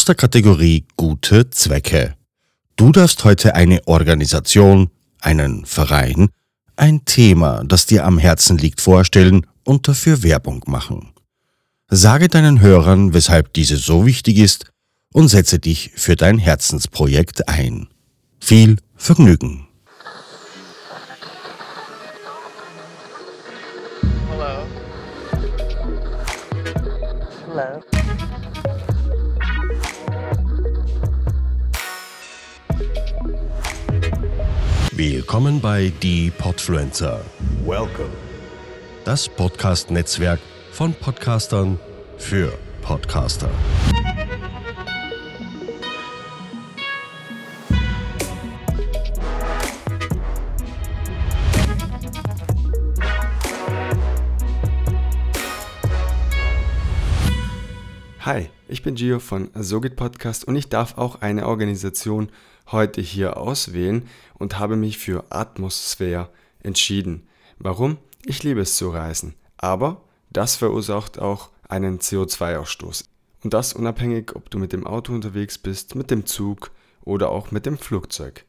aus der Kategorie Gute Zwecke. Du darfst heute eine Organisation, einen Verein, ein Thema, das dir am Herzen liegt, vorstellen und dafür Werbung machen. Sage deinen Hörern, weshalb diese so wichtig ist und setze dich für dein Herzensprojekt ein. Viel Vergnügen! Willkommen bei Die Podfluencer, Welcome. das Podcast-Netzwerk von Podcastern für Podcaster. Hi, ich bin Gio von Sogit Podcast und ich darf auch eine Organisation heute hier auswählen und habe mich für Atmosphäre entschieden. Warum? Ich liebe es zu reisen, aber das verursacht auch einen CO2-Ausstoß. Und das unabhängig, ob du mit dem Auto unterwegs bist, mit dem Zug oder auch mit dem Flugzeug.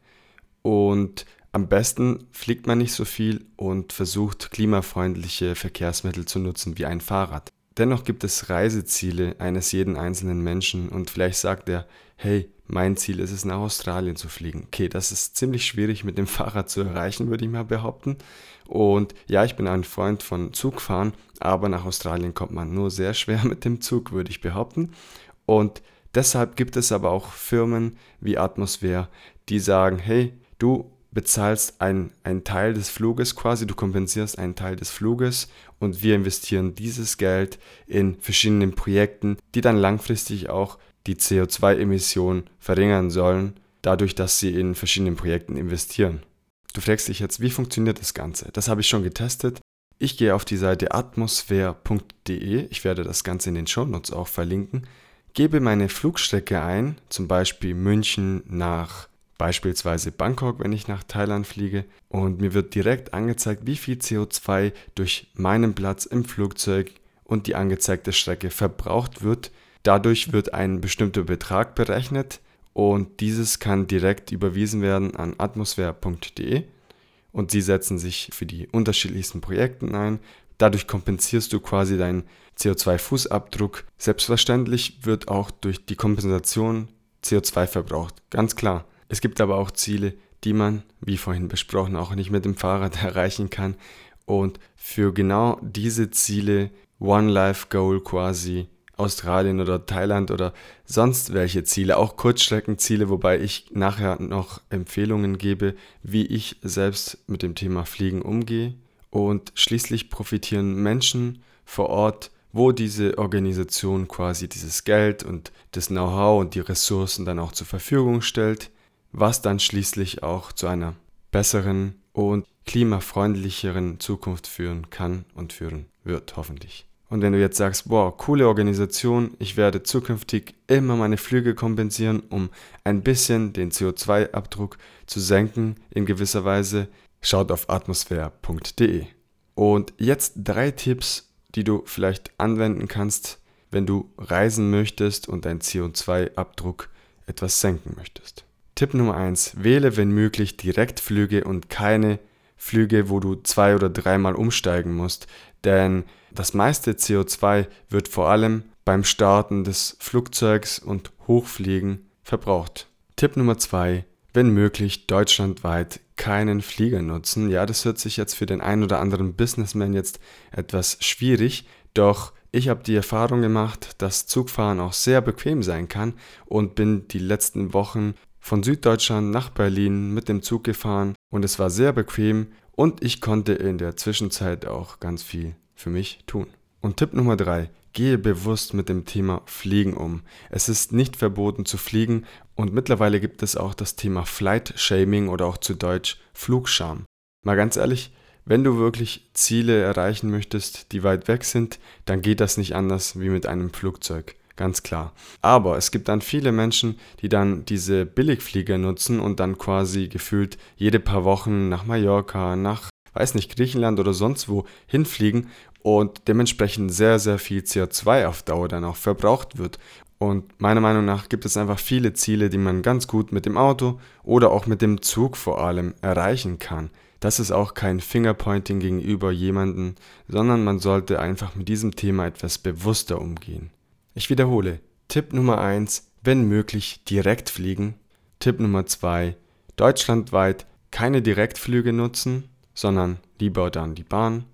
Und am besten fliegt man nicht so viel und versucht klimafreundliche Verkehrsmittel zu nutzen wie ein Fahrrad. Dennoch gibt es Reiseziele eines jeden einzelnen Menschen und vielleicht sagt er, hey, mein Ziel ist es, nach Australien zu fliegen. Okay, das ist ziemlich schwierig mit dem Fahrrad zu erreichen, würde ich mal behaupten. Und ja, ich bin ein Freund von Zugfahren, aber nach Australien kommt man nur sehr schwer mit dem Zug, würde ich behaupten. Und deshalb gibt es aber auch Firmen wie Atmosphäre, die sagen, hey, du bezahlst einen Teil des Fluges quasi, du kompensierst einen Teil des Fluges und wir investieren dieses Geld in verschiedene Projekten, die dann langfristig auch die CO2-Emissionen verringern sollen, dadurch, dass sie in verschiedenen Projekten investieren. Du fragst dich jetzt, wie funktioniert das Ganze? Das habe ich schon getestet. Ich gehe auf die Seite atmosphäre.de, ich werde das Ganze in den Shownotes auch verlinken, gebe meine Flugstrecke ein, zum Beispiel München nach beispielsweise Bangkok, wenn ich nach Thailand fliege, und mir wird direkt angezeigt, wie viel CO2 durch meinen Platz im Flugzeug und die angezeigte Strecke verbraucht wird. Dadurch wird ein bestimmter Betrag berechnet und dieses kann direkt überwiesen werden an atmosphäre.de und sie setzen sich für die unterschiedlichsten Projekte ein. Dadurch kompensierst du quasi deinen CO2-Fußabdruck. Selbstverständlich wird auch durch die Kompensation CO2 verbraucht, ganz klar. Es gibt aber auch Ziele, die man, wie vorhin besprochen, auch nicht mit dem Fahrrad erreichen kann. Und für genau diese Ziele, One Life Goal quasi, Australien oder Thailand oder sonst welche Ziele, auch Kurzstreckenziele, wobei ich nachher noch Empfehlungen gebe, wie ich selbst mit dem Thema Fliegen umgehe. Und schließlich profitieren Menschen vor Ort, wo diese Organisation quasi dieses Geld und das Know-how und die Ressourcen dann auch zur Verfügung stellt was dann schließlich auch zu einer besseren und klimafreundlicheren Zukunft führen kann und führen wird, hoffentlich. Und wenn du jetzt sagst, boah, coole Organisation, ich werde zukünftig immer meine Flüge kompensieren, um ein bisschen den CO2-Abdruck zu senken in gewisser Weise, schaut auf atmosphäre.de. Und jetzt drei Tipps, die du vielleicht anwenden kannst, wenn du reisen möchtest und deinen CO2-Abdruck etwas senken möchtest. Tipp Nummer 1. Wähle, wenn möglich, Direktflüge und keine Flüge, wo du zwei oder dreimal umsteigen musst, denn das meiste CO2 wird vor allem beim Starten des Flugzeugs und Hochfliegen verbraucht. Tipp Nummer 2. Wenn möglich, deutschlandweit keinen Flieger nutzen. Ja, das hört sich jetzt für den einen oder anderen Businessman jetzt etwas schwierig, doch ich habe die Erfahrung gemacht, dass Zugfahren auch sehr bequem sein kann und bin die letzten Wochen von Süddeutschland nach Berlin mit dem Zug gefahren und es war sehr bequem und ich konnte in der Zwischenzeit auch ganz viel für mich tun. Und Tipp Nummer 3. Gehe bewusst mit dem Thema Fliegen um. Es ist nicht verboten zu fliegen und mittlerweile gibt es auch das Thema Flight Shaming oder auch zu Deutsch Flugscham. Mal ganz ehrlich, wenn du wirklich Ziele erreichen möchtest, die weit weg sind, dann geht das nicht anders wie mit einem Flugzeug ganz klar. Aber es gibt dann viele Menschen, die dann diese Billigflieger nutzen und dann quasi gefühlt jede paar Wochen nach Mallorca, nach, weiß nicht, Griechenland oder sonst wo hinfliegen und dementsprechend sehr, sehr viel CO2 auf Dauer dann auch verbraucht wird. Und meiner Meinung nach gibt es einfach viele Ziele, die man ganz gut mit dem Auto oder auch mit dem Zug vor allem erreichen kann. Das ist auch kein Fingerpointing gegenüber jemanden, sondern man sollte einfach mit diesem Thema etwas bewusster umgehen. Ich wiederhole. Tipp Nummer 1, wenn möglich direkt fliegen. Tipp Nummer 2, deutschlandweit keine Direktflüge nutzen, sondern lieber dann die Bahn.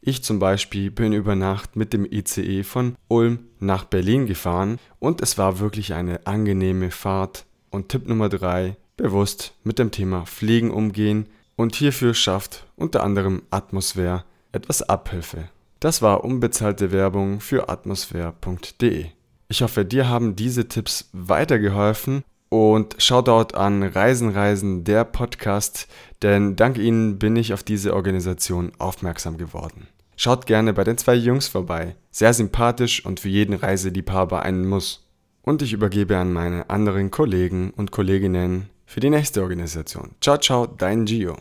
Ich zum Beispiel bin über Nacht mit dem ICE von Ulm nach Berlin gefahren und es war wirklich eine angenehme Fahrt. Und Tipp Nummer 3, bewusst mit dem Thema Fliegen umgehen und hierfür schafft unter anderem Atmosphäre etwas Abhilfe. Das war unbezahlte Werbung für atmosphäre.de. Ich hoffe, dir haben diese Tipps weitergeholfen und Shoutout an Reisen Reisen, der Podcast, denn dank ihnen bin ich auf diese Organisation aufmerksam geworden. Schaut gerne bei den zwei Jungs vorbei. Sehr sympathisch und für jeden Reiseliebhaber einen Muss. Und ich übergebe an meine anderen Kollegen und Kolleginnen für die nächste Organisation. Ciao, ciao, dein Gio.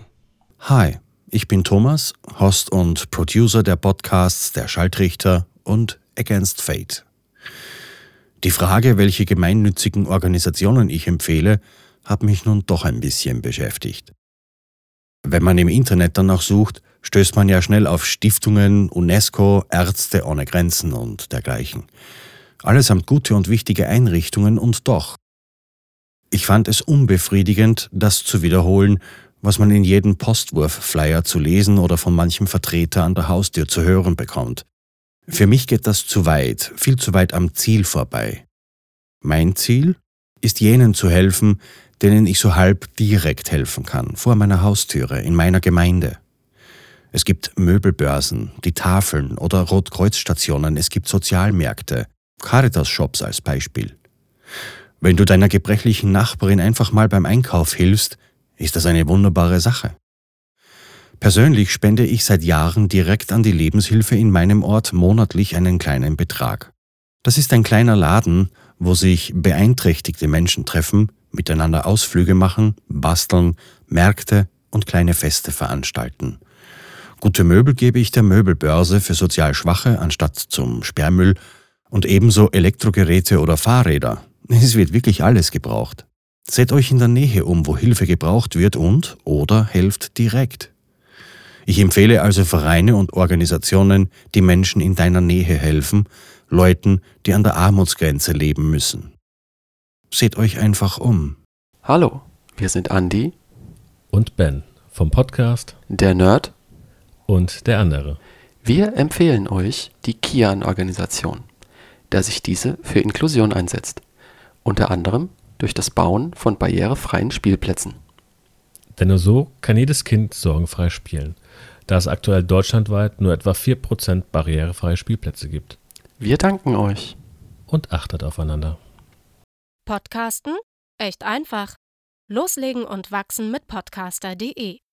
Hi, ich bin Thomas, Host und Producer der Podcasts Der Schaltrichter und Against Fate. Die Frage, welche gemeinnützigen Organisationen ich empfehle, hat mich nun doch ein bisschen beschäftigt. Wenn man im Internet danach sucht, stößt man ja schnell auf Stiftungen, UNESCO, Ärzte ohne Grenzen und dergleichen. Allesamt gute und wichtige Einrichtungen und doch. Ich fand es unbefriedigend, das zu wiederholen, was man in jedem Postwurf-Flyer zu lesen oder von manchem Vertreter an der Haustür zu hören bekommt. Für mich geht das zu weit, viel zu weit am Ziel vorbei. Mein Ziel ist jenen zu helfen, denen ich so halb direkt helfen kann, vor meiner Haustüre, in meiner Gemeinde. Es gibt Möbelbörsen, die Tafeln oder Rotkreuzstationen, es gibt Sozialmärkte, Caritas-Shops als Beispiel. Wenn du deiner gebrechlichen Nachbarin einfach mal beim Einkauf hilfst, ist das eine wunderbare Sache. Persönlich spende ich seit Jahren direkt an die Lebenshilfe in meinem Ort monatlich einen kleinen Betrag. Das ist ein kleiner Laden, wo sich beeinträchtigte Menschen treffen, miteinander Ausflüge machen, basteln, Märkte und kleine Feste veranstalten. Gute Möbel gebe ich der Möbelbörse für sozial Schwache anstatt zum Sperrmüll und ebenso Elektrogeräte oder Fahrräder. Es wird wirklich alles gebraucht. Seht euch in der Nähe um, wo Hilfe gebraucht wird und oder helft direkt. Ich empfehle also Vereine und Organisationen, die Menschen in deiner Nähe helfen, Leuten, die an der Armutsgrenze leben müssen. Seht euch einfach um. Hallo, wir sind Andi und Ben vom Podcast Der Nerd und der andere. Wir empfehlen euch die Kian-Organisation, der sich diese für Inklusion einsetzt, unter anderem durch das Bauen von barrierefreien Spielplätzen. Denn nur so kann jedes Kind sorgenfrei spielen, da es aktuell deutschlandweit nur etwa 4% barrierefreie Spielplätze gibt. Wir danken euch. Und achtet aufeinander. Podcasten? Echt einfach. Loslegen und wachsen mit podcaster.de